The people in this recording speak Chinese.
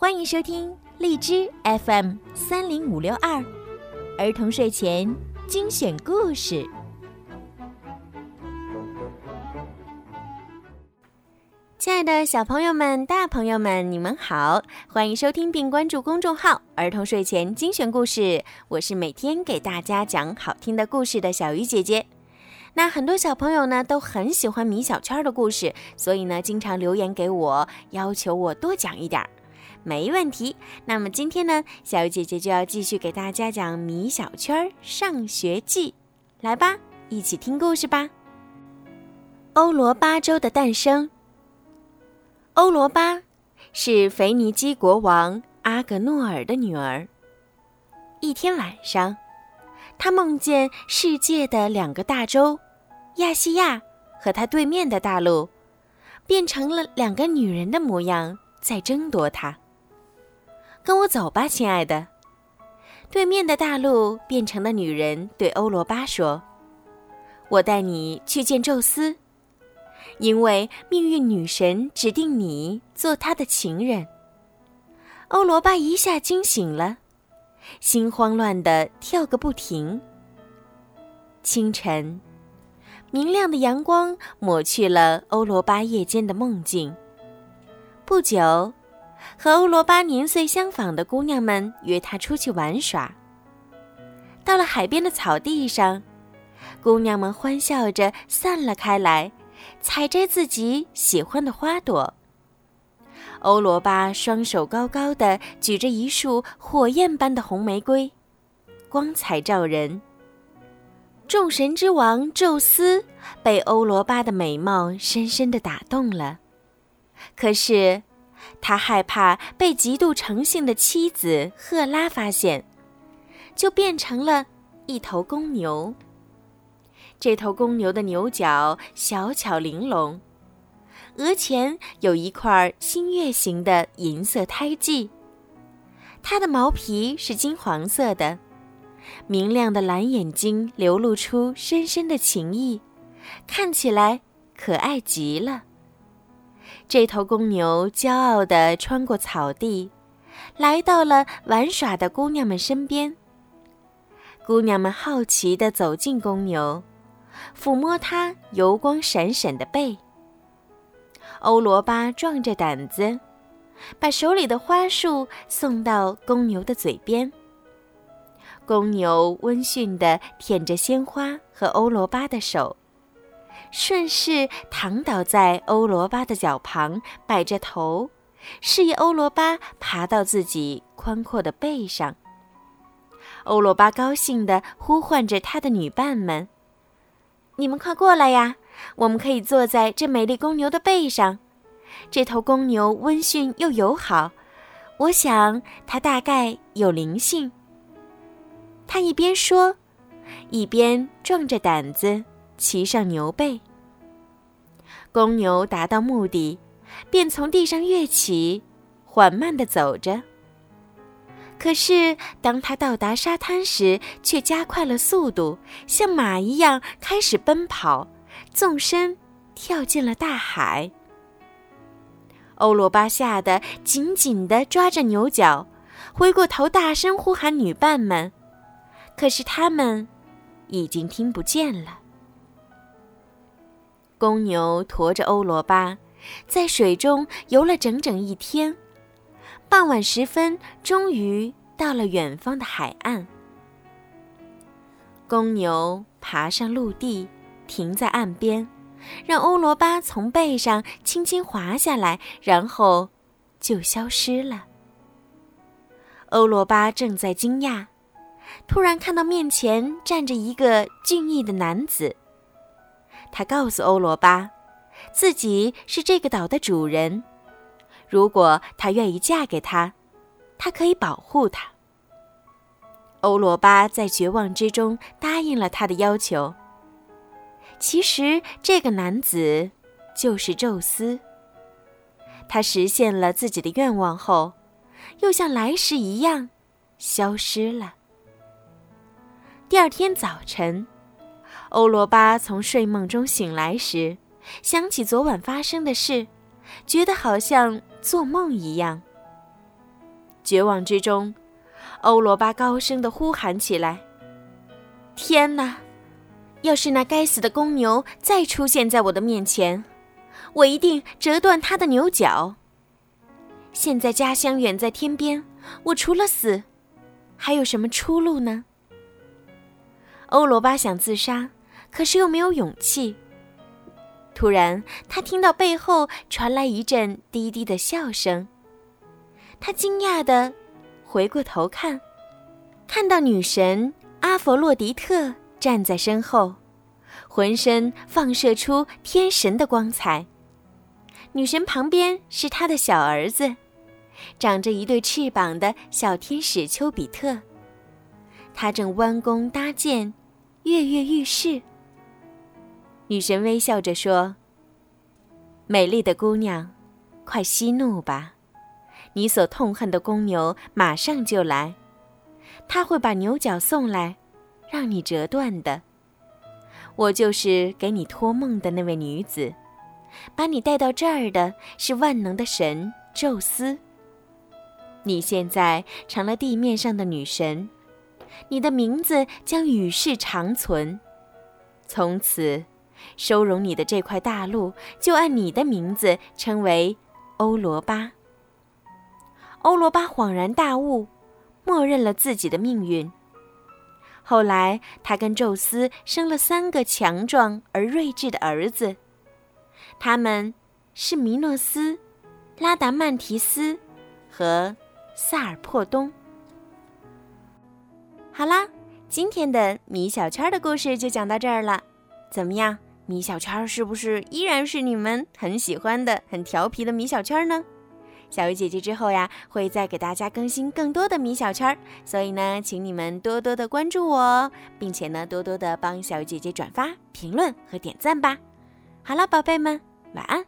欢迎收听荔枝 FM 三零五六二儿童睡前精选故事。亲爱的小朋友们、大朋友们，你们好！欢迎收听并关注公众号“儿童睡前精选故事”，我是每天给大家讲好听的故事的小鱼姐姐。那很多小朋友呢都很喜欢米小圈的故事，所以呢经常留言给我，要求我多讲一点儿。没问题。那么今天呢，小鱼姐姐就要继续给大家讲《米小圈上学记》，来吧，一起听故事吧。欧罗巴州的诞生。欧罗巴是腓尼基国王阿格诺尔的女儿。一天晚上，她梦见世界的两个大洲——亚细亚和它对面的大陆，变成了两个女人的模样，在争夺她。跟我走吧，亲爱的。对面的大陆变成了女人对欧罗巴说：“我带你去见宙斯。”因为命运女神指定你做她的情人。欧罗巴一下惊醒了，心慌乱的跳个不停。清晨，明亮的阳光抹去了欧罗巴夜间的梦境。不久，和欧罗巴年岁相仿的姑娘们约他出去玩耍。到了海边的草地上，姑娘们欢笑着散了开来。采摘自己喜欢的花朵。欧罗巴双手高高的举着一束火焰般的红玫瑰，光彩照人。众神之王宙斯被欧罗巴的美貌深深的打动了，可是他害怕被极度诚信的妻子赫拉发现，就变成了一头公牛。这头公牛的牛角小巧玲珑，额前有一块新月形的银色胎记。它的毛皮是金黄色的，明亮的蓝眼睛流露出深深的情意，看起来可爱极了。这头公牛骄傲地穿过草地，来到了玩耍的姑娘们身边。姑娘们好奇地走进公牛。抚摸它油光闪闪的背。欧罗巴壮着胆子，把手里的花束送到公牛的嘴边。公牛温驯地舔着鲜花和欧罗巴的手，顺势躺倒在欧罗巴的脚旁，摆着头，示意欧罗巴爬到自己宽阔的背上。欧罗巴高兴地呼唤着他的女伴们。你们快过来呀！我们可以坐在这美丽公牛的背上。这头公牛温驯又友好，我想它大概有灵性。他一边说，一边壮着胆子骑上牛背。公牛达到目的，便从地上跃起，缓慢地走着。可是，当他到达沙滩时，却加快了速度，像马一样开始奔跑，纵身跳进了大海。欧罗巴吓得紧紧地抓着牛角，回过头大声呼喊女伴们，可是他们已经听不见了。公牛驮着欧罗巴，在水中游了整整一天。傍晚时分，终于到了远方的海岸。公牛爬上陆地，停在岸边，让欧罗巴从背上轻轻滑下来，然后就消失了。欧罗巴正在惊讶，突然看到面前站着一个俊逸的男子。他告诉欧罗巴，自己是这个岛的主人。如果她愿意嫁给他，他可以保护她。欧罗巴在绝望之中答应了他的要求。其实这个男子就是宙斯。他实现了自己的愿望后，又像来时一样消失了。第二天早晨，欧罗巴从睡梦中醒来时，想起昨晚发生的事。觉得好像做梦一样。绝望之中，欧罗巴高声的呼喊起来：“天哪！要是那该死的公牛再出现在我的面前，我一定折断它的牛角。现在家乡远在天边，我除了死，还有什么出路呢？”欧罗巴想自杀，可是又没有勇气。突然，他听到背后传来一阵低低的笑声。他惊讶地回过头看，看到女神阿佛洛狄特站在身后，浑身放射出天神的光彩。女神旁边是他的小儿子，长着一对翅膀的小天使丘比特。他正弯弓搭箭，跃跃欲试。女神微笑着说：“美丽的姑娘，快息怒吧，你所痛恨的公牛马上就来，他会把牛角送来，让你折断的。我就是给你托梦的那位女子，把你带到这儿的是万能的神宙斯。你现在成了地面上的女神，你的名字将与世长存，从此。”收容你的这块大陆，就按你的名字称为欧罗巴。欧罗巴恍然大悟，默认了自己的命运。后来，他跟宙斯生了三个强壮而睿智的儿子，他们是弥诺斯、拉达曼提斯和萨尔珀东。好啦，今天的米小圈的故事就讲到这儿了，怎么样？米小圈是不是依然是你们很喜欢的、很调皮的米小圈呢？小鱼姐姐之后呀，会再给大家更新更多的米小圈，所以呢，请你们多多的关注我，并且呢，多多的帮小鱼姐姐转发、评论和点赞吧。好了，宝贝们，晚安。